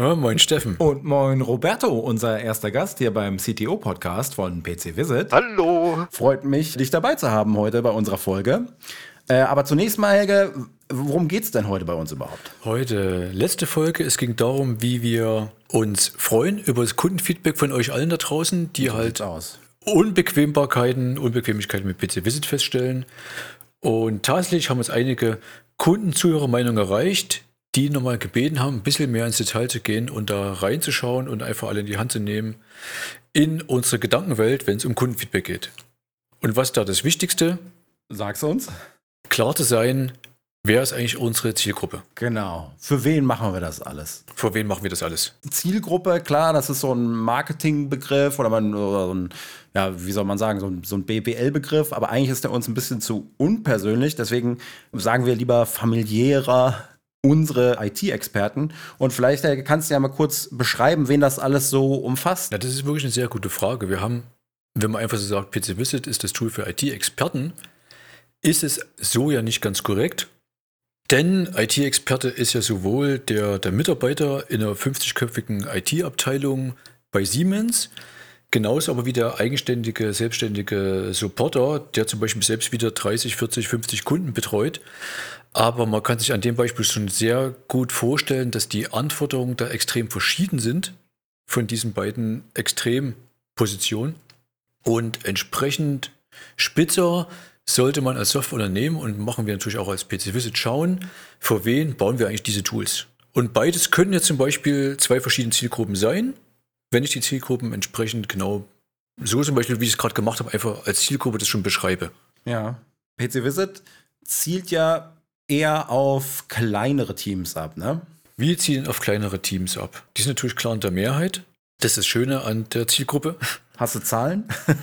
Ja, moin Steffen. Und moin Roberto, unser erster Gast hier beim CTO-Podcast von PC Visit. Hallo. Freut mich, dich dabei zu haben heute bei unserer Folge. Äh, aber zunächst mal, Helge, worum geht es denn heute bei uns überhaupt? Heute, letzte Folge, es ging darum, wie wir uns freuen über das Kundenfeedback von euch allen da draußen, die So halt aus. Unbequembarkeiten, Unbequemlichkeiten mit PC Visit feststellen. Und tatsächlich haben uns einige Kundenzuhörermeinungen erreicht, die nochmal gebeten haben, ein bisschen mehr ins Detail zu gehen und da reinzuschauen und einfach alle in die Hand zu nehmen in unsere Gedankenwelt, wenn es um Kundenfeedback geht. Und was da das Wichtigste, Sag's uns. klar zu sein, wer ist eigentlich unsere Zielgruppe? Genau. Für wen machen wir das alles? Vor wen machen wir das alles? Zielgruppe, klar, das ist so ein Marketingbegriff oder, man, oder so ein, ja, wie soll man sagen, so ein, so ein BBL-Begriff, aber eigentlich ist der uns ein bisschen zu unpersönlich. Deswegen sagen wir lieber familiärer unsere IT-Experten. Und vielleicht Helge, kannst du ja mal kurz beschreiben, wen das alles so umfasst. Ja, das ist wirklich eine sehr gute Frage. Wir haben, wenn man einfach so sagt, PC Visit ist das Tool für IT-Experten, ist es so ja nicht ganz korrekt. Denn IT-Experte ist ja sowohl der, der Mitarbeiter in einer 50-köpfigen IT-Abteilung bei Siemens, genauso aber wie der eigenständige, selbstständige Supporter, der zum Beispiel selbst wieder 30, 40, 50 Kunden betreut. Aber man kann sich an dem Beispiel schon sehr gut vorstellen, dass die Anforderungen da extrem verschieden sind von diesen beiden Extrempositionen. Und entsprechend spitzer sollte man als Softwareunternehmen und machen wir natürlich auch als PC Visit schauen, für wen bauen wir eigentlich diese Tools. Und beides können ja zum Beispiel zwei verschiedene Zielgruppen sein, wenn ich die Zielgruppen entsprechend genau so zum Beispiel, wie ich es gerade gemacht habe, einfach als Zielgruppe das schon beschreibe. Ja. PC Visit zielt ja eher auf kleinere Teams ab, ne? Wir zielen auf kleinere Teams ab. Die sind natürlich klar in der Mehrheit. Das ist das Schöne an der Zielgruppe. Hast du Zahlen?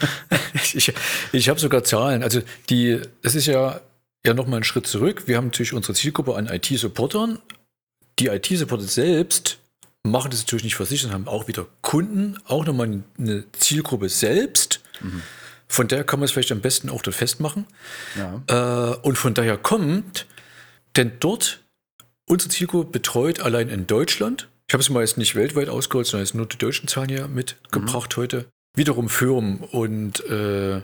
Ich, ich habe sogar Zahlen. Also die, das ist ja, ja nochmal ein Schritt zurück. Wir haben natürlich unsere Zielgruppe an IT-Supportern. Die IT-Supporter selbst machen das natürlich nicht für sich, sondern haben auch wieder Kunden, auch nochmal eine Zielgruppe selbst. Von daher kann man es vielleicht am besten auch dort festmachen. Ja. Äh, und von daher kommt, denn dort unsere Zielgruppe betreut allein in Deutschland. Ich habe es mal jetzt nicht weltweit ausgeholt, sondern jetzt nur die deutschen Zahlen hier mitgebracht heute. Wiederum Firmen und äh,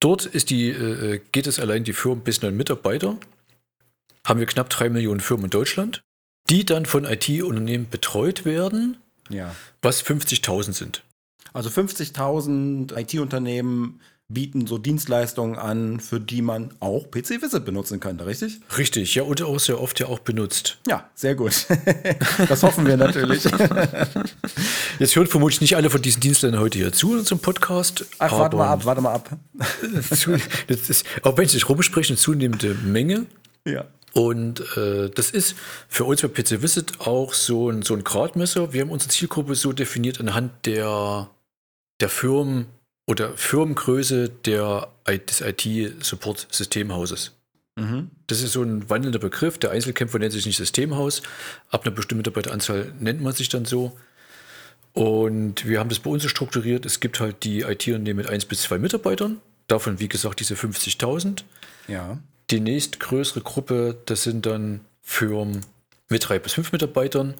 dort ist die, äh, geht es allein die Firmen bis neun Mitarbeiter. Haben wir knapp drei Millionen Firmen in Deutschland, die dann von IT-Unternehmen betreut werden, Ja. was 50.000 sind. Also 50.000 IT-Unternehmen bieten so Dienstleistungen an, für die man auch PC Visit benutzen könnte, richtig? Richtig, ja, und auch sehr oft ja auch benutzt. Ja, sehr gut. das hoffen wir natürlich. Jetzt hören vermutlich nicht alle von diesen Dienstleistern heute hier zu unserem Podcast. Ach, warte mal ab, warte mal ab. das ist, auch wenn es sich rumspricht, eine zunehmende Menge. Ja. Und äh, das ist für uns bei PC Visit auch so ein, so ein Gradmesser. Wir haben unsere Zielgruppe so definiert anhand der, der Firmen oder Firmengröße der, des IT-Support-Systemhauses. Mhm. Das ist so ein wandelnder Begriff. Der Einzelkämpfer nennt sich nicht Systemhaus. Ab einer bestimmten Mitarbeiteranzahl nennt man sich dann so. Und wir haben das bei uns so strukturiert. Es gibt halt die IT-Unternehmen mit 1 bis 2 Mitarbeitern. Davon, wie gesagt, diese 50.000. Ja. Die nächstgrößere Gruppe, das sind dann Firmen mit 3 bis 5 Mitarbeitern.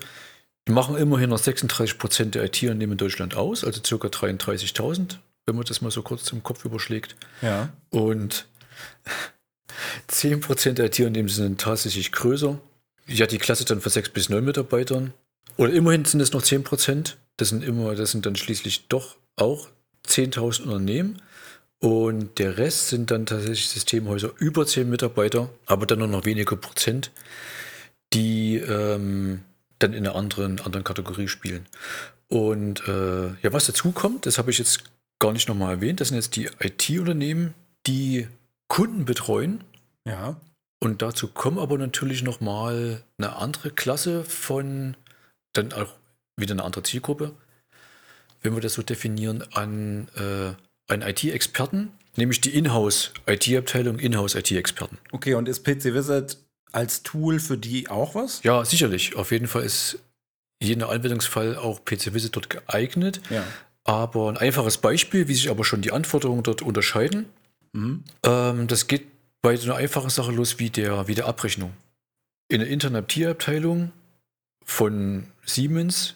Die machen immerhin noch 36 Prozent der IT-Unternehmen in Deutschland aus, also circa 33.000, wenn man das mal so kurz im Kopf überschlägt. Ja. Und 10% der IT-Unternehmen sind tatsächlich größer. Ja, die Klasse dann von 6 bis 9 Mitarbeitern. Oder immerhin sind es noch 10%. Das sind immer, das sind dann schließlich doch auch 10.000 Unternehmen. Und der Rest sind dann tatsächlich Systemhäuser über 10 Mitarbeiter, aber dann nur noch weniger Prozent, die ähm, dann in einer anderen, anderen Kategorie spielen. Und äh, ja, was dazu kommt, das habe ich jetzt gar nicht nochmal erwähnt, das sind jetzt die IT-Unternehmen, die Kunden betreuen. Ja. Und dazu kommen aber natürlich nochmal eine andere Klasse von, dann auch wieder eine andere Zielgruppe. wenn wir das so definieren, an äh, einen IT-Experten, nämlich die Inhouse-IT-Abteilung, Inhouse-IT-Experten. Okay, und ist PC Visit als Tool für die auch was? Ja, sicherlich. Auf jeden Fall ist jeder Anwendungsfall auch PC Visit dort geeignet. Ja. Aber ein einfaches Beispiel, wie sich aber schon die Anforderungen dort unterscheiden, ähm, das geht bei so einer einfachen Sache los wie der, wie der Abrechnung. In der internen IT-Abteilung von Siemens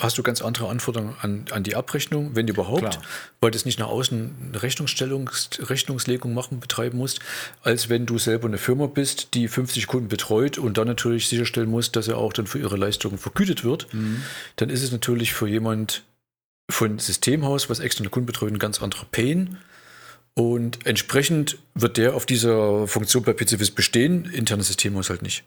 hast du ganz andere Anforderungen an, an die Abrechnung, wenn überhaupt, Klar. weil du es nicht nach außen eine Rechnungsstellung, Rechnungslegung machen, betreiben musst, als wenn du selber eine Firma bist, die 50 Kunden betreut und dann natürlich sicherstellen muss, dass er auch dann für ihre Leistungen vergütet wird. Dann ist es natürlich für jemand von Systemhaus, was externe Kunden betreut, ein ganz anderer Pain. Und entsprechend wird der auf dieser Funktion bei PCFIS bestehen, internes Systemhaus halt nicht.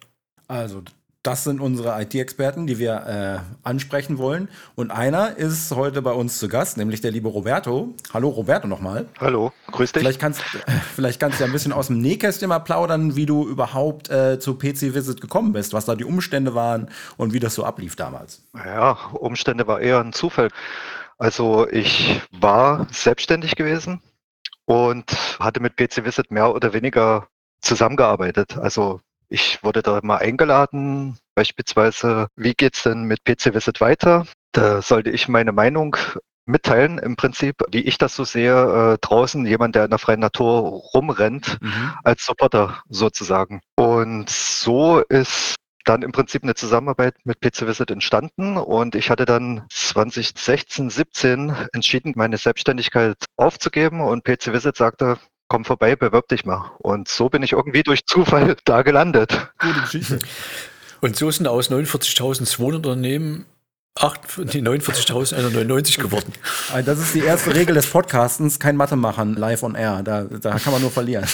Also, das sind unsere IT-Experten, die wir äh, ansprechen wollen. Und einer ist heute bei uns zu Gast, nämlich der liebe Roberto. Hallo Roberto nochmal. Hallo, grüß dich. Vielleicht kannst, vielleicht kannst du ja ein bisschen aus dem Nähkästchen mal plaudern, wie du überhaupt äh, zu PC Visit gekommen bist, was da die Umstände waren und wie das so ablief damals. Ja, Umstände war eher ein Zufall. Also ich war selbstständig gewesen und hatte mit PC Visit mehr oder weniger zusammengearbeitet. Also ich wurde da mal eingeladen, beispielsweise, wie geht's denn mit PC Visit weiter? Da sollte ich meine Meinung mitteilen, im Prinzip, wie ich das so sehe, äh, draußen jemand, der in der freien Natur rumrennt, als Supporter sozusagen. Und so ist dann im Prinzip eine Zusammenarbeit mit PC Visit entstanden und ich hatte dann 2016, 17 entschieden, meine Selbstständigkeit aufzugeben und PC Visit sagte, komm vorbei, bewirb dich mal. Und so bin ich irgendwie durch Zufall da gelandet. Gute Geschichte. Und so sind aus 49.200 Unternehmen acht, die 49.199 geworden. Also Das ist die erste Regel des Podcastens, kein Mathe machen, live on air. Da, da kann man nur verlieren.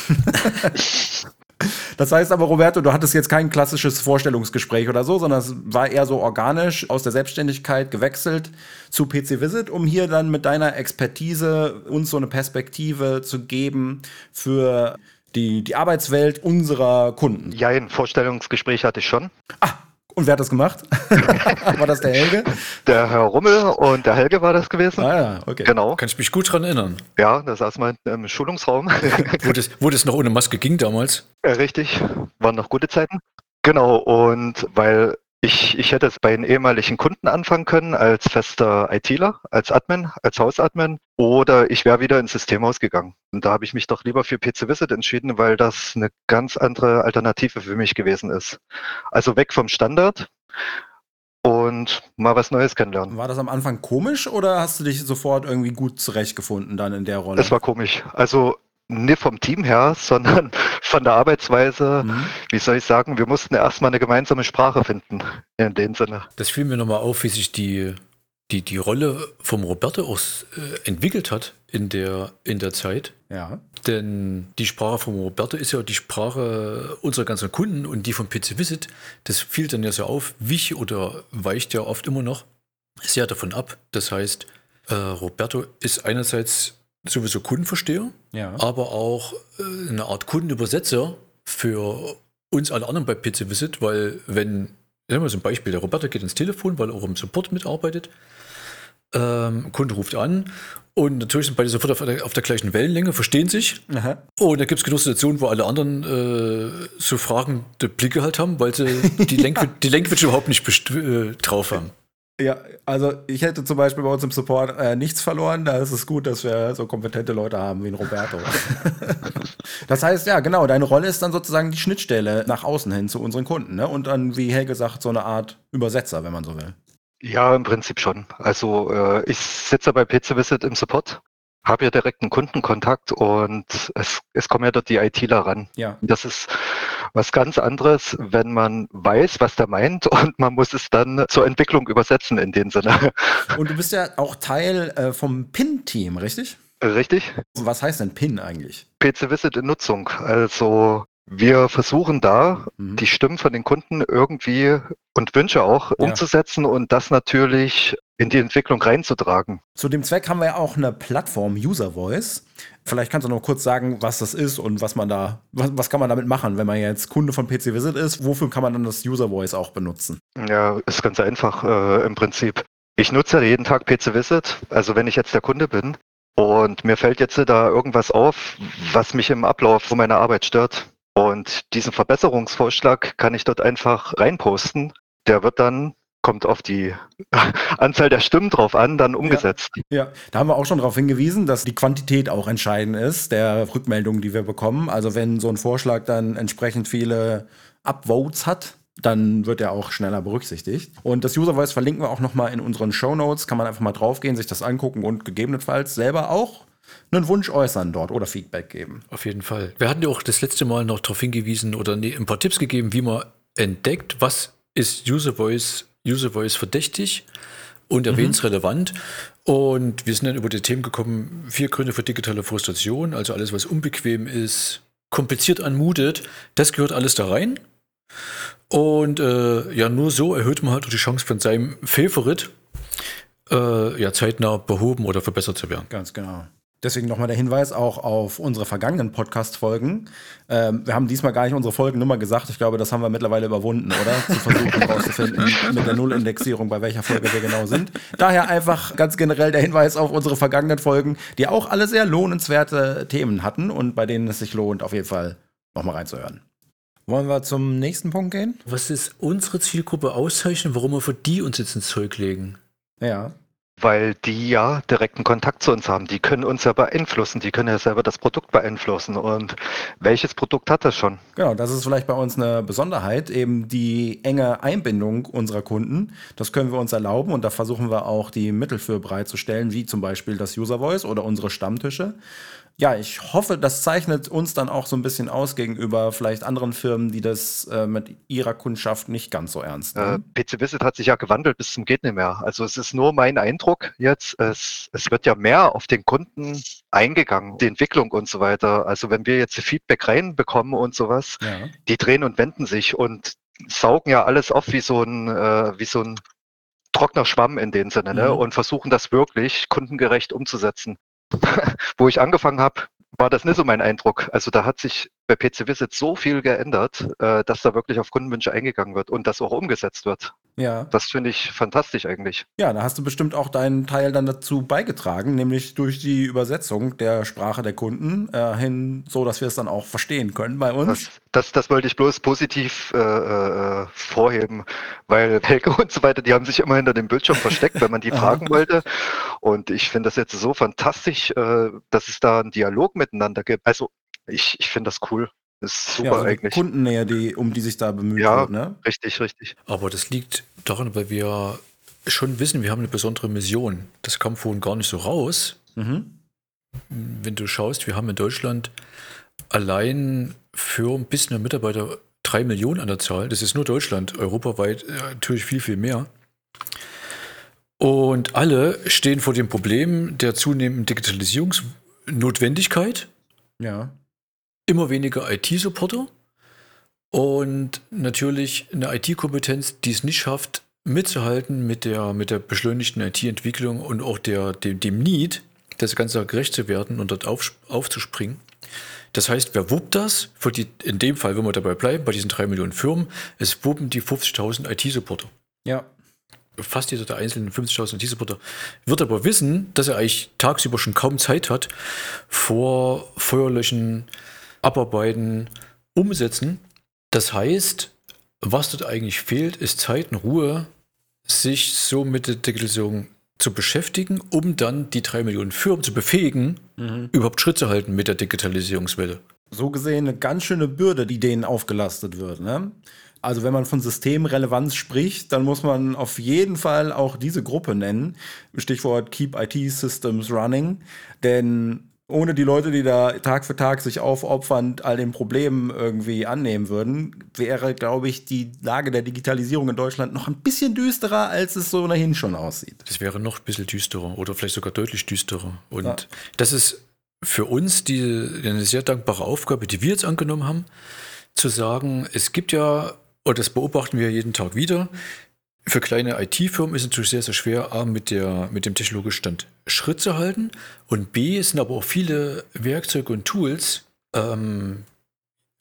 Das heißt aber, Roberto, du hattest jetzt kein klassisches Vorstellungsgespräch oder so, sondern es war eher so organisch aus der Selbstständigkeit gewechselt zu PC Visit, um hier dann mit deiner Expertise uns so eine Perspektive zu geben für die, die Arbeitswelt unserer Kunden. Ja, ein Vorstellungsgespräch hatte ich schon. Ah, und wer hat das gemacht? war das der Helge? Der Herr Rummel und der Helge war das gewesen. Ah ja, okay. Genau. Kann ich mich gut dran erinnern. Ja, da saß man im Schulungsraum. Wo das, wo das noch ohne Maske ging damals. Ja, Richtig, waren noch gute Zeiten. Genau, und weil ich, ich hätte es bei den ehemaligen Kunden anfangen können als fester ITler, als Admin, als Hausadmin oder ich wäre wieder ins Systemhaus gegangen. Und da habe ich mich doch lieber für PC Visit entschieden, weil das eine ganz andere Alternative für mich gewesen ist. Also weg vom Standard und mal was Neues kennenlernen. War das am Anfang komisch oder hast du dich sofort irgendwie gut zurechtgefunden dann in der Rolle? Das war komisch. Also nicht vom Team her, sondern von der Arbeitsweise. Mhm. Wie soll ich sagen, wir mussten erstmal eine gemeinsame Sprache finden, in dem Sinne. Das fiel mir nochmal auf, wie sich die, die, die Rolle vom Roberto auch äh, entwickelt hat in der, in der Zeit. ja. Denn die Sprache von Roberto ist ja die Sprache unserer ganzen Kunden und die von PC Visit. Das fiel dann ja so auf, wich oder weicht ja oft immer noch sehr davon ab. Das heißt, äh, Roberto ist einerseits sowieso Kundenversteher, Ja. aber auch äh, eine Art Kundenübersetzer für uns alle anderen bei PC Visit, weil wenn, nehmen wir so ein Beispiel, der Roberto geht ins Telefon, weil er auch im Support mitarbeitet, ähm, Kunde ruft an und natürlich sind beide sofort auf der, auf der gleichen Wellenlänge, verstehen sich. Aha. Und da gibt es genug Situationen, wo alle anderen äh, so fragende Blicke halt haben, weil sie die, Language, die Language überhaupt nicht äh, drauf haben. Ja, also ich hätte zum Beispiel bei uns im Support äh, nichts verloren. Da ist es gut, dass wir so kompetente Leute haben wie ein Roberto. das heißt, ja, genau, deine Rolle ist dann sozusagen die Schnittstelle nach außen hin zu unseren Kunden. Ne? Und dann, wie Helge sagt, so eine Art Übersetzer, wenn man so will. Ja, im Prinzip schon. Also äh, ich sitze bei PC Visit im Support, habe ja direkt einen Kundenkontakt und es, es kommen ja dort die ITler ran. Ja. Das ist was ganz anderes, wenn man weiß, was der meint und man muss es dann zur Entwicklung übersetzen in dem Sinne. Und du bist ja auch Teil äh, vom PIN-Team, richtig? Richtig? Was heißt denn PIN eigentlich? PC Visit in Nutzung. Also wir versuchen da, Mhm. die Stimmen von den Kunden irgendwie und Wünsche auch umzusetzen und das natürlich in die Entwicklung reinzutragen. Zu dem Zweck haben wir ja auch eine Plattform User Voice. Vielleicht kannst du noch kurz sagen, was das ist und was man da, was, was kann man damit machen, wenn man jetzt Kunde von PC Visit ist? Wofür kann man dann das User Voice auch benutzen? Ja, ist ganz einfach äh, im Prinzip. ich nutze ja jeden Tag PC Visit, also wenn ich jetzt der Kunde bin und mir fällt jetzt da irgendwas auf, was mich im Ablauf von meiner Arbeit stört. Und diesen Verbesserungsvorschlag kann ich dort einfach reinposten. Der wird dann kommt auf die Anzahl der Stimmen drauf an, dann umgesetzt. Ja, ja, da haben wir auch schon darauf hingewiesen, dass die Quantität auch entscheidend ist, der Rückmeldungen, die wir bekommen. Also wenn so ein Vorschlag dann entsprechend viele Upvotes hat, dann wird er auch schneller berücksichtigt. Und das User Voice verlinken wir auch nochmal in unseren Show Notes. Kann man einfach mal draufgehen, sich das angucken und gegebenenfalls selber auch einen Wunsch äußern dort oder Feedback geben. Auf jeden Fall. Wir hatten ja auch das letzte Mal noch darauf hingewiesen oder ein paar Tipps gegeben, wie man entdeckt, was ist User Voice User Voice verdächtig und erwähnensrelevant. Mhm. Und wir sind dann über die Themen gekommen, vier Gründe für digitale Frustration, also alles, was unbequem ist, kompliziert anmutet, das gehört alles da rein. Und äh, ja, nur so erhöht man halt die Chance von seinem Favorit äh, ja, zeitnah behoben oder verbessert zu werden. Ganz genau. Deswegen nochmal der Hinweis auch auf unsere vergangenen Podcast-Folgen. Ähm, wir haben diesmal gar nicht unsere Folgennummer gesagt. Ich glaube, das haben wir mittlerweile überwunden, oder? Zu versuchen herauszufinden mit der Nullindexierung, bei welcher Folge wir genau sind. Daher einfach ganz generell der Hinweis auf unsere vergangenen Folgen, die auch alle sehr lohnenswerte Themen hatten und bei denen es sich lohnt, auf jeden Fall nochmal reinzuhören. Wollen wir zum nächsten Punkt gehen? Was ist unsere Zielgruppe auszeichnen, warum wir für die uns jetzt ins Zeug legen? Ja weil die ja direkten Kontakt zu uns haben. Die können uns ja beeinflussen, die können ja selber das Produkt beeinflussen. Und welches Produkt hat das schon? Genau, das ist vielleicht bei uns eine Besonderheit, eben die enge Einbindung unserer Kunden. Das können wir uns erlauben und da versuchen wir auch die Mittel für bereitzustellen, wie zum Beispiel das User Voice oder unsere Stammtische ja, ich hoffe, das zeichnet uns dann auch so ein bisschen aus gegenüber vielleicht anderen Firmen, die das äh, mit ihrer Kundschaft nicht ganz so ernst nehmen. Äh, PC Visit hat sich ja gewandelt bis zum geht nicht mehr. Also es ist nur mein Eindruck jetzt, es, es wird ja mehr auf den Kunden eingegangen, die Entwicklung und so weiter. Also wenn wir jetzt Feedback reinbekommen und sowas, ja. die drehen und wenden sich und saugen ja alles auf wie so ein, äh, wie so ein trockener Schwamm in dem Sinne ne? mhm. ne? und versuchen das wirklich kundengerecht umzusetzen. Wo ich angefangen habe, war das nicht so mein Eindruck. Also da hat sich bei PC Visit so viel geändert, äh, dass da wirklich auf Kundenwünsche eingegangen wird und das auch umgesetzt wird. Ja. Das finde ich fantastisch eigentlich. Ja, da hast du bestimmt auch deinen Teil dann dazu beigetragen, nämlich durch die Übersetzung der Sprache der Kunden äh, hin, so dass wir es dann auch verstehen können bei uns. Das, das, das wollte ich bloß positiv äh, äh, vorheben, weil Helge und so weiter, die haben sich immer hinter dem Bildschirm versteckt, wenn man die fragen wollte. Und ich finde das jetzt so fantastisch, äh, dass es da einen Dialog miteinander gibt. Also ich, ich finde das cool. Das ist super ja, also eigentlich. Kundennähe, die, um die sich da bemüht ja, wird, ne? Richtig, richtig. Aber das liegt daran, weil wir schon wissen, wir haben eine besondere Mission. Das kam vorhin gar nicht so raus. Mhm. Wenn du schaust, wir haben in Deutschland allein für ein bisschen Mitarbeiter drei Millionen an der Zahl. Das ist nur Deutschland. Europaweit äh, natürlich viel, viel mehr. Und alle stehen vor dem Problem der zunehmenden Digitalisierungsnotwendigkeit. Ja immer weniger IT-Supporter und natürlich eine IT-Kompetenz, die es nicht schafft, mitzuhalten mit der, mit der beschleunigten IT-Entwicklung und auch der, dem, dem Need, das Ganze gerecht zu werden und dort auf, aufzuspringen. Das heißt, wer wuppt das? Die, in dem Fall, wenn wir dabei bleiben, bei diesen drei Millionen Firmen, es wuppen die 50.000 IT-Supporter. Ja. Fast jeder der einzelnen 50.000 IT-Supporter wird aber wissen, dass er eigentlich tagsüber schon kaum Zeit hat, vor Feuerlöschen, abarbeiten, umsetzen. Das heißt, was dort eigentlich fehlt, ist Zeit und Ruhe, sich so mit der Digitalisierung zu beschäftigen, um dann die drei Millionen Firmen zu befähigen, mhm. überhaupt Schritt zu halten mit der Digitalisierungswelle. So gesehen eine ganz schöne Bürde, die denen aufgelastet wird. Ne? Also wenn man von Systemrelevanz spricht, dann muss man auf jeden Fall auch diese Gruppe nennen. Stichwort Keep IT Systems Running. Denn ohne die Leute, die da Tag für Tag sich aufopfernd all den Problemen irgendwie annehmen würden, wäre, glaube ich, die Lage der Digitalisierung in Deutschland noch ein bisschen düsterer, als es so ohnehin schon aussieht. Das wäre noch ein bisschen düsterer oder vielleicht sogar deutlich düsterer. Und ja. das ist für uns die, eine sehr dankbare Aufgabe, die wir jetzt angenommen haben, zu sagen, es gibt ja, und das beobachten wir jeden Tag wieder, für kleine IT-Firmen ist es natürlich sehr, sehr schwer, A, mit, der, mit dem technologischen Stand Schritt zu halten und B, sind aber auch viele Werkzeuge und Tools, ähm,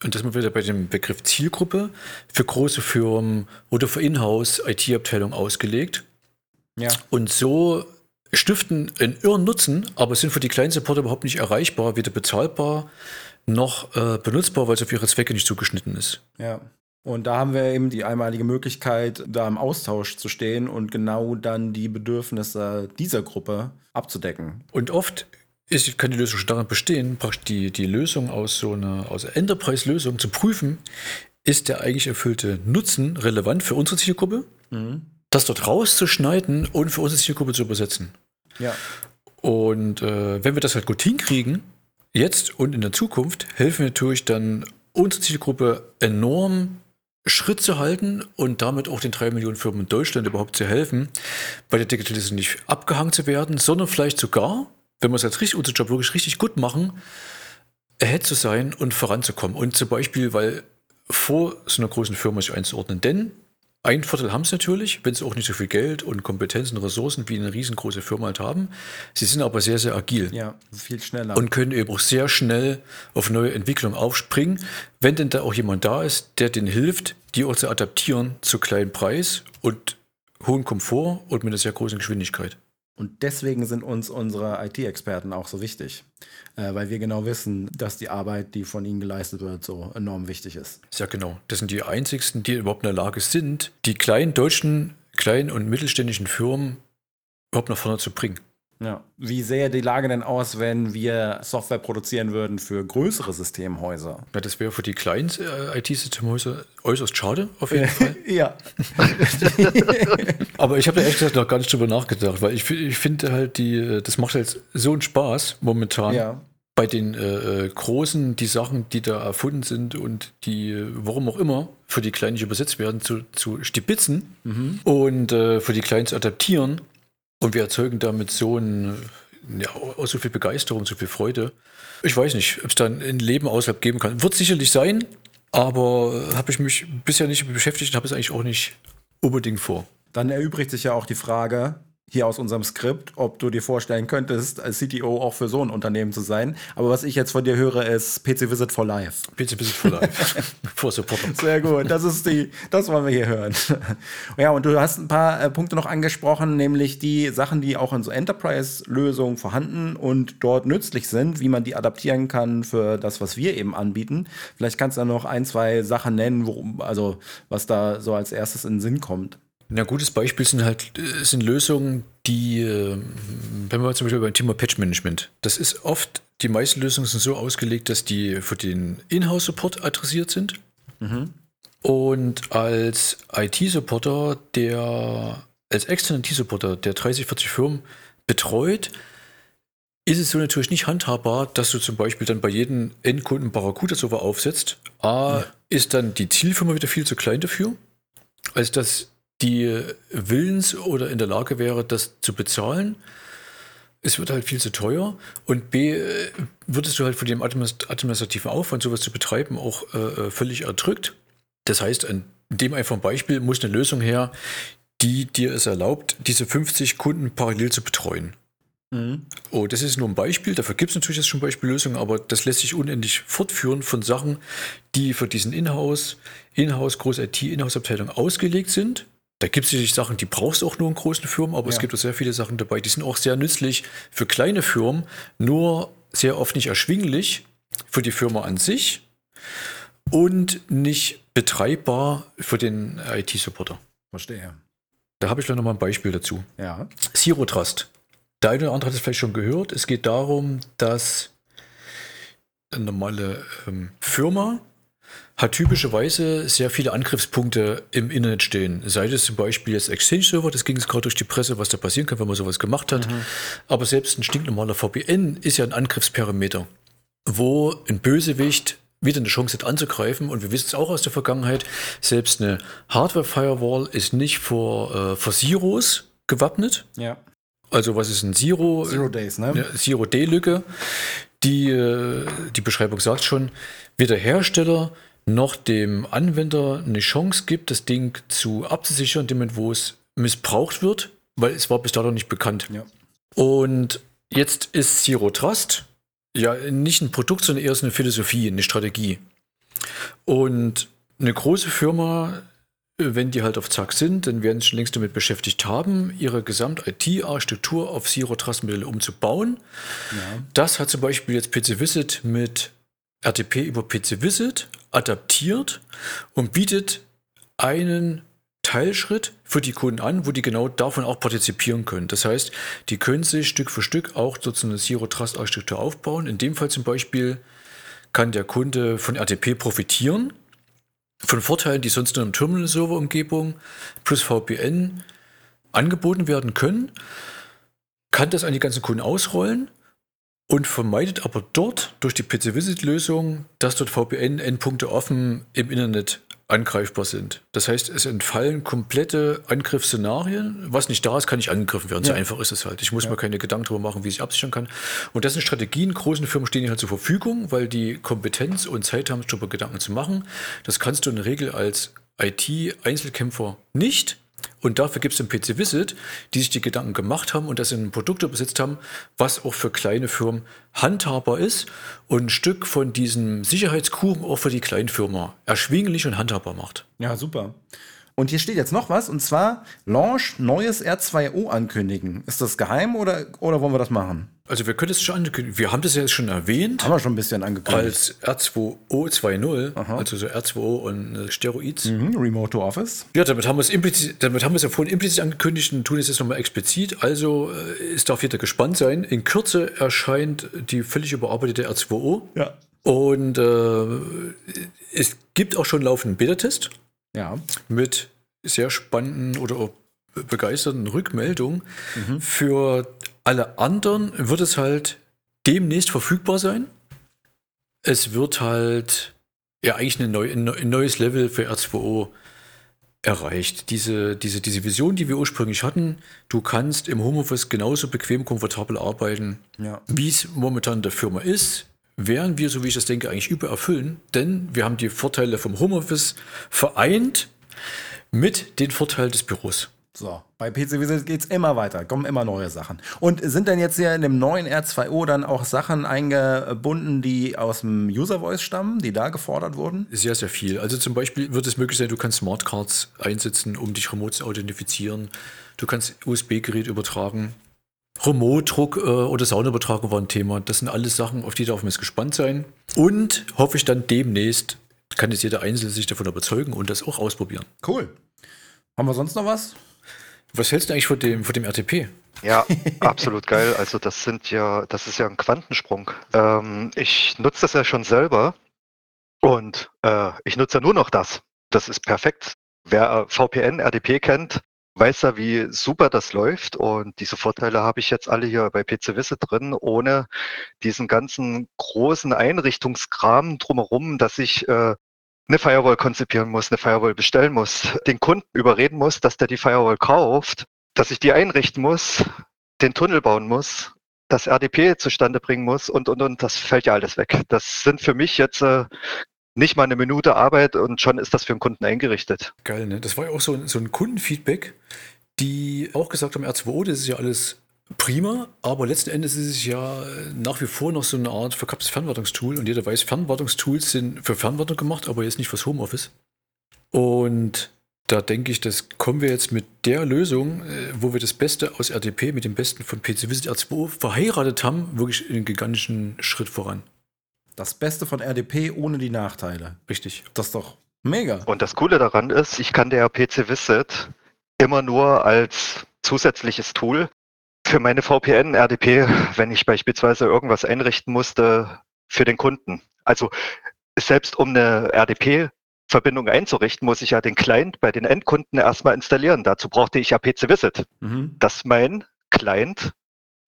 und das sind wir wieder bei dem Begriff Zielgruppe, für große Firmen oder für Inhouse-IT-Abteilungen ausgelegt. Ja. Und so stiften einen irren Nutzen, aber sind für die kleinen Supporter überhaupt nicht erreichbar, weder bezahlbar noch äh, benutzbar, weil es auf ihre Zwecke nicht zugeschnitten ist. Ja. Und da haben wir eben die einmalige Möglichkeit, da im Austausch zu stehen und genau dann die Bedürfnisse dieser Gruppe abzudecken. Und oft ist, kann die Lösung schon daran bestehen, praktisch die, die Lösung aus so einer aus Enterprise-Lösung zu prüfen, ist der eigentlich erfüllte Nutzen relevant für unsere Zielgruppe, das dort rauszuschneiden und für unsere Zielgruppe zu übersetzen. Ja. Und äh, wenn wir das halt gut hinkriegen, jetzt und in der Zukunft, helfen wir natürlich dann unsere Zielgruppe enorm Schritt zu halten und damit auch den drei Millionen Firmen in Deutschland überhaupt zu helfen, bei der Digitalisierung nicht abgehangen zu werden, sondern vielleicht sogar, wenn wir es als richtig, unser Job wirklich richtig gut machen, ahead zu sein und voranzukommen. Und zum Beispiel, weil vor so einer großen Firma sich einzuordnen. Denn ein Vorteil haben sie natürlich, wenn sie auch nicht so viel Geld und Kompetenzen und Ressourcen wie eine riesengroße Firma halt haben. Sie sind aber sehr, sehr agil. Ja, viel schneller. Und können eben auch sehr schnell auf neue Entwicklungen aufspringen, wenn denn da auch jemand da ist, der denen hilft, die auch zu adaptieren zu kleinem Preis und hohem Komfort und mit einer sehr großen Geschwindigkeit. Und deswegen sind uns unsere IT-Experten auch so wichtig, äh, weil wir genau wissen, dass die Arbeit, die von ihnen geleistet wird, so enorm wichtig ist. Sehr genau. Das sind die einzigsten, die überhaupt in der Lage sind, die kleinen deutschen, kleinen und mittelständischen Firmen überhaupt nach vorne zu bringen. Ja. Wie sähe die Lage denn aus, wenn wir Software produzieren würden für größere Systemhäuser? Ja, das wäre für die kleinen äh, IT-Systemhäuser äußerst schade, auf jeden Fall. ja. Aber ich habe da ehrlich gesagt noch gar nicht drüber nachgedacht, weil ich, ich finde halt, die, äh, das macht halt so einen Spaß momentan. Ja. Bei den äh, äh, großen, die Sachen, die da erfunden sind und die, äh, warum auch immer, für die Kleinen nicht übersetzt werden, zu, zu stibitzen und äh, für die Kleinen zu adaptieren. Und wir erzeugen damit so ein, ja, auch so viel Begeisterung, so viel Freude. Ich weiß nicht, ob es dann ein Leben außerhalb geben kann. Wird sicherlich sein, aber habe ich mich bisher nicht beschäftigt und habe es eigentlich auch nicht unbedingt vor. Dann erübrigt sich ja auch die Frage hier aus unserem Skript, ob du dir vorstellen könntest, als CTO auch für so ein Unternehmen zu sein. Aber was ich jetzt von dir höre, ist PC Visit for Life. PC Visit for Life. Sehr gut, das ist die, das wollen wir hier hören. Ja, und du hast ein paar äh, Punkte noch angesprochen, nämlich die Sachen, die auch in so Enterprise-Lösungen vorhanden und dort nützlich sind, wie man die adaptieren kann für das, was wir eben anbieten. Vielleicht kannst du da noch ein, zwei Sachen nennen, worum, also was da so als erstes in den Sinn kommt. Ein gutes Beispiel sind halt äh, sind Lösungen, die, äh, wenn wir zum Beispiel beim Thema Patch Management, das ist oft, die meisten Lösungen sind so ausgelegt, dass die für den Inhouse-Support adressiert sind. Und als IT-Supporter, der als externer IT-Supporter, der 30, 40 Firmen betreut, ist es so natürlich nicht handhabbar, dass du zum Beispiel dann bei jedem Endkunden Barracuda-Server aufsetzt. A, ist dann die Zielfirma wieder viel zu klein dafür, als dass die willens oder in der Lage wäre, das zu bezahlen. Es wird halt viel zu teuer und B, äh, würdest du halt von dem administ- administrativen Aufwand, sowas zu betreiben, auch äh, völlig erdrückt. Das heißt, an dem einfachen Beispiel muss eine Lösung her, die dir es erlaubt, diese 50 Kunden parallel zu betreuen. Oh, das ist nur ein Beispiel. Dafür gibt es natürlich jetzt schon Beispiellösungen, aber das lässt sich unendlich fortführen von Sachen, die für diesen Inhouse, Inhouse, große IT, Inhouse-Abteilung ausgelegt sind. Da gibt es sicherlich Sachen, die brauchst du auch nur in großen Firmen, aber es Ja. gibt auch sehr viele Sachen dabei, die sind auch sehr nützlich für kleine Firmen, nur sehr oft nicht erschwinglich für die Firma an sich und nicht betreibbar für den IT-Supporter. Verstehe. Da habe ich gleich noch mal ein Beispiel dazu. Ja. Zero Trust. Der eine oder andere hat es vielleicht schon gehört. Es geht darum, dass eine normale ähm, Firma hat typischerweise sehr viele Angriffspunkte im Internet stehen. Sei es zum Beispiel jetzt Exchange-Server, das ging jetzt gerade durch die Presse, was da passieren kann, wenn man sowas gemacht hat. Aber selbst ein stinknormaler VPN ist ja ein Angriffsparameter, wo ein Bösewicht wieder eine Chance hat anzugreifen. Und wir wissen es auch aus der Vergangenheit, selbst eine Hardware-Firewall ist nicht vor, äh, vor Zeros gewappnet. Ja. Also was ist ein Zero? Zero Days, ne? Eine Zero-D-Lücke. Die, äh, die Beschreibung sagt schon, weder Hersteller noch dem Anwender eine Chance gibt, das Ding zu abzusichern, in dem Moment, wo es missbraucht wird, weil es war bis dato nicht bekannt. Ja. Und jetzt ist Zero Trust ja nicht ein Produkt, sondern eher so eine Philosophie, eine Strategie. Und eine große Firma wenn die halt auf Zack sind, dann werden sie schon längst damit beschäftigt haben, ihre Gesamt-IT-Architektur auf Zero Trust-Modelle umzubauen. Ja. Das hat zum Beispiel jetzt PC Visit mit RTP über PC Visit adaptiert und bietet einen Teilschritt für die Kunden an, wo die genau davon auch partizipieren können. Das heißt, die können sich Stück für Stück auch sozusagen eine Zero Trust Architektur aufbauen. In dem Fall zum Beispiel kann der Kunde von RTP profitieren, von Vorteilen, die sonst nur im Terminal-Server-Umgebung plus VPN angeboten werden können, kann das an die ganzen Kunden ausrollen und vermeidet aber dort durch die PC-Visit-Lösung, dass dort VPN-Endpunkte offen im Internet angreifbar sind. Das heißt, es entfallen komplette Angriffsszenarien. Was nicht da ist, kann nicht angegriffen werden. Ja. So einfach ist es halt. Ich muss ja. mir keine Gedanken darüber machen, wie ich absichern kann. Und das sind Strategien. Großen Firmen stehen halt zur Verfügung, weil die Kompetenz und Zeit haben, darüber Gedanken zu machen. Das kannst du in der Regel als IT-Einzelkämpfer nicht. Und dafür gibt es den PC Visit, die sich die Gedanken gemacht haben und das in Produkte übersetzt haben, was auch für kleine Firmen handhabbar ist und ein Stück von diesem Sicherheitskuchen auch für die Kleinfirma erschwinglich und handhabbar macht. Ja, super. Und hier steht jetzt noch was, und zwar Launch neues R2O ankündigen. Ist das geheim oder, oder wollen wir das machen? Also wir können es schon ankündigen. Wir haben das ja jetzt schon erwähnt. Haben wir schon ein bisschen angekündigt. Als R2O 2.0, also so R2O und äh, Steroids. Mhm, Remote to Office. Ja, damit haben wir es implizit, damit haben wir es ja vorhin implizit angekündigt und tun es jetzt nochmal explizit. Also äh, es darf jeder gespannt sein. In Kürze erscheint die völlig überarbeitete R2O. Ja. Und äh, es gibt auch schon laufenden Beta-Test. Ja. Mit sehr spannenden oder begeisterten Rückmeldungen. Mhm. Für alle anderen wird es halt demnächst verfügbar sein. Es wird halt ja eigentlich eine neu, ein neues Level für R2O erreicht. Diese, diese, diese Vision, die wir ursprünglich hatten, du kannst im Homeoffice genauso bequem, komfortabel arbeiten, ja. wie es momentan der Firma ist werden wir, so wie ich das denke, eigentlich übererfüllen, denn wir haben die Vorteile vom Homeoffice vereint mit den Vorteilen des Büros. So, bei PC Visit geht es immer weiter, kommen immer neue Sachen. Und sind denn jetzt hier in dem neuen R2O dann auch Sachen eingebunden, die aus dem User Voice stammen, die da gefordert wurden? Sehr, sehr viel. Also zum Beispiel wird es möglich sein, du kannst Smartcards einsetzen, um dich remote zu authentifizieren. Du kannst USB-Gerät übertragen. Remote-Druck äh, oder Saunaübertragung war ein Thema. Das sind alles Sachen, auf die darf man jetzt gespannt sein. Und hoffe ich dann demnächst, kann jetzt jeder Einzelne sich davon überzeugen und das auch ausprobieren. Cool. Haben wir sonst noch was? Was hältst du eigentlich von dem, von dem RTP? Ja, absolut geil. Also das sind ja, das ist ja ein Quantensprung. Ähm, ich nutze das ja schon selber und äh, ich nutze ja nur noch das. Das ist perfekt. Wer VPN, RDP kennt, weiß ja, wie super das läuft und diese Vorteile habe ich jetzt alle hier bei PC Visit drin, ohne diesen ganzen großen Einrichtungskram drumherum, dass ich äh, eine Firewall konzipieren muss, eine Firewall bestellen muss, den Kunden überreden muss, dass der die Firewall kauft, dass ich die einrichten muss, den Tunnel bauen muss, das RDP zustande bringen muss und, und, und, das fällt ja alles weg. Das sind für mich jetzt äh, nicht mal eine Minute Arbeit und schon ist das für den Kunden eingerichtet. Geil, ne? Das war ja auch so, so ein Kundenfeedback, die auch gesagt haben, R2O, das ist ja alles prima, aber letzten Endes ist es ja nach wie vor noch so eine Art verkapptes Fernwartungstool und jeder weiß, Fernwartungstools sind für Fernwartung gemacht, aber jetzt nicht fürs Homeoffice. Und da denke ich, das kommen wir jetzt mit der Lösung, äh, wo wir das Beste aus RDP mit dem Besten von PC Visit R2O verheiratet haben, wirklich einen gigantischen Schritt voran. Das Beste von RDP ohne die Nachteile. Richtig. Das ist doch mega. Und das Coole daran ist, ich kann der PC Visit immer nur als zusätzliches Tool für meine VPN RDP, wenn ich beispielsweise irgendwas einrichten musste für den Kunden. Also selbst um eine RDP Verbindung einzurichten, muss ich ja den Client bei den Endkunden erstmal installieren. Dazu brauchte ich ja PC Visit, mhm. dass mein Client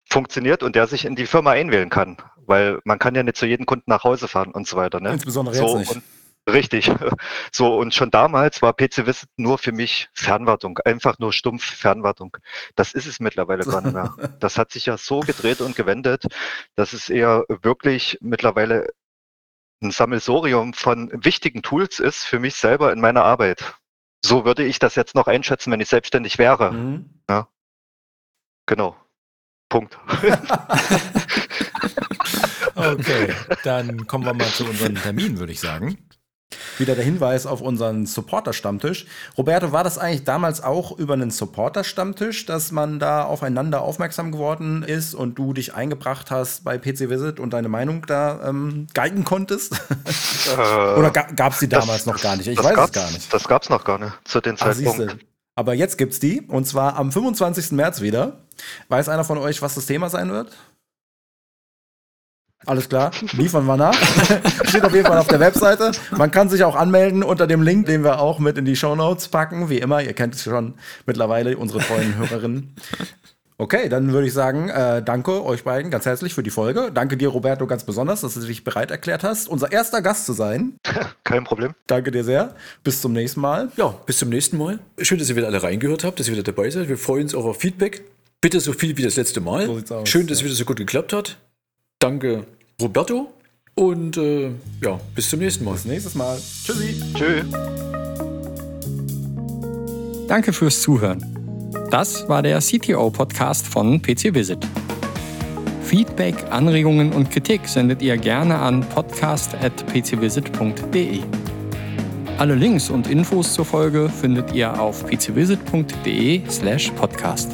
funktioniert und der sich in die Firma einwählen kann. Weil man kann ja nicht zu jedem Kunden nach Hause fahren und so weiter. Ne? Insbesondere jetzt so, nicht. Richtig. So, und schon damals war PC Visit nur für mich Fernwartung, einfach nur stumpf Fernwartung. Das ist es mittlerweile gar nicht mehr. Das hat sich ja so gedreht und gewendet, dass es eher wirklich mittlerweile ein Sammelsorium von wichtigen Tools ist für mich selber in meiner Arbeit. So würde ich das jetzt noch einschätzen, wenn ich selbstständig wäre. Mhm. Ja. Genau. Punkt. okay, dann kommen wir mal zu unseren Terminen, würde ich sagen. wieder der Hinweis auf unseren Supporter-Stammtisch. Roberto, war das eigentlich damals auch über einen Supporter-Stammtisch, dass man da aufeinander aufmerksam geworden ist und du dich eingebracht hast bei PC Visit und deine Meinung da ähm, geigen konntest? Äh, Oder ga, gab es die damals das- noch gar nicht? Ich weiß es gar nicht. Das gab es noch gar nicht zu dem Ah, siehste. Aber jetzt gibt's die und zwar am 25. März wieder. Weiß einer von euch, was das Thema sein wird? Alles klar, liefern wir nach. Steht auf jeden Fall auf der Webseite. Man kann sich auch anmelden unter dem Link, den wir auch mit in die Shownotes packen. Wie immer, ihr kennt es schon mittlerweile, unsere treuen Hörerinnen. Okay, dann würde ich sagen, äh, danke euch beiden ganz herzlich für die Folge. Danke dir, Roberto, ganz besonders, dass du dich bereit erklärt hast, unser erster Gast zu sein. Kein Problem. Danke dir sehr. Bis zum nächsten Mal. Ja, bis zum nächsten Mal. Schön, dass ihr wieder alle reingehört habt, dass ihr wieder dabei seid. Wir freuen uns auch auf Feedback. Bitte so viel wie das letzte Mal. So sieht's aus, Schön, dass ja. es wieder so gut geklappt hat. Danke, Roberto. Und äh, ja, bis zum nächsten Mal. Bis nächstes Mal. Tschüssi. Tschüss. Danke fürs Zuhören. Das war der CTO-Podcast von PC Visit. Feedback, Anregungen und Kritik sendet ihr gerne an podcast.pcvisit.de. Alle Links und Infos zur Folge findet ihr auf pcvisit.de slash podcast.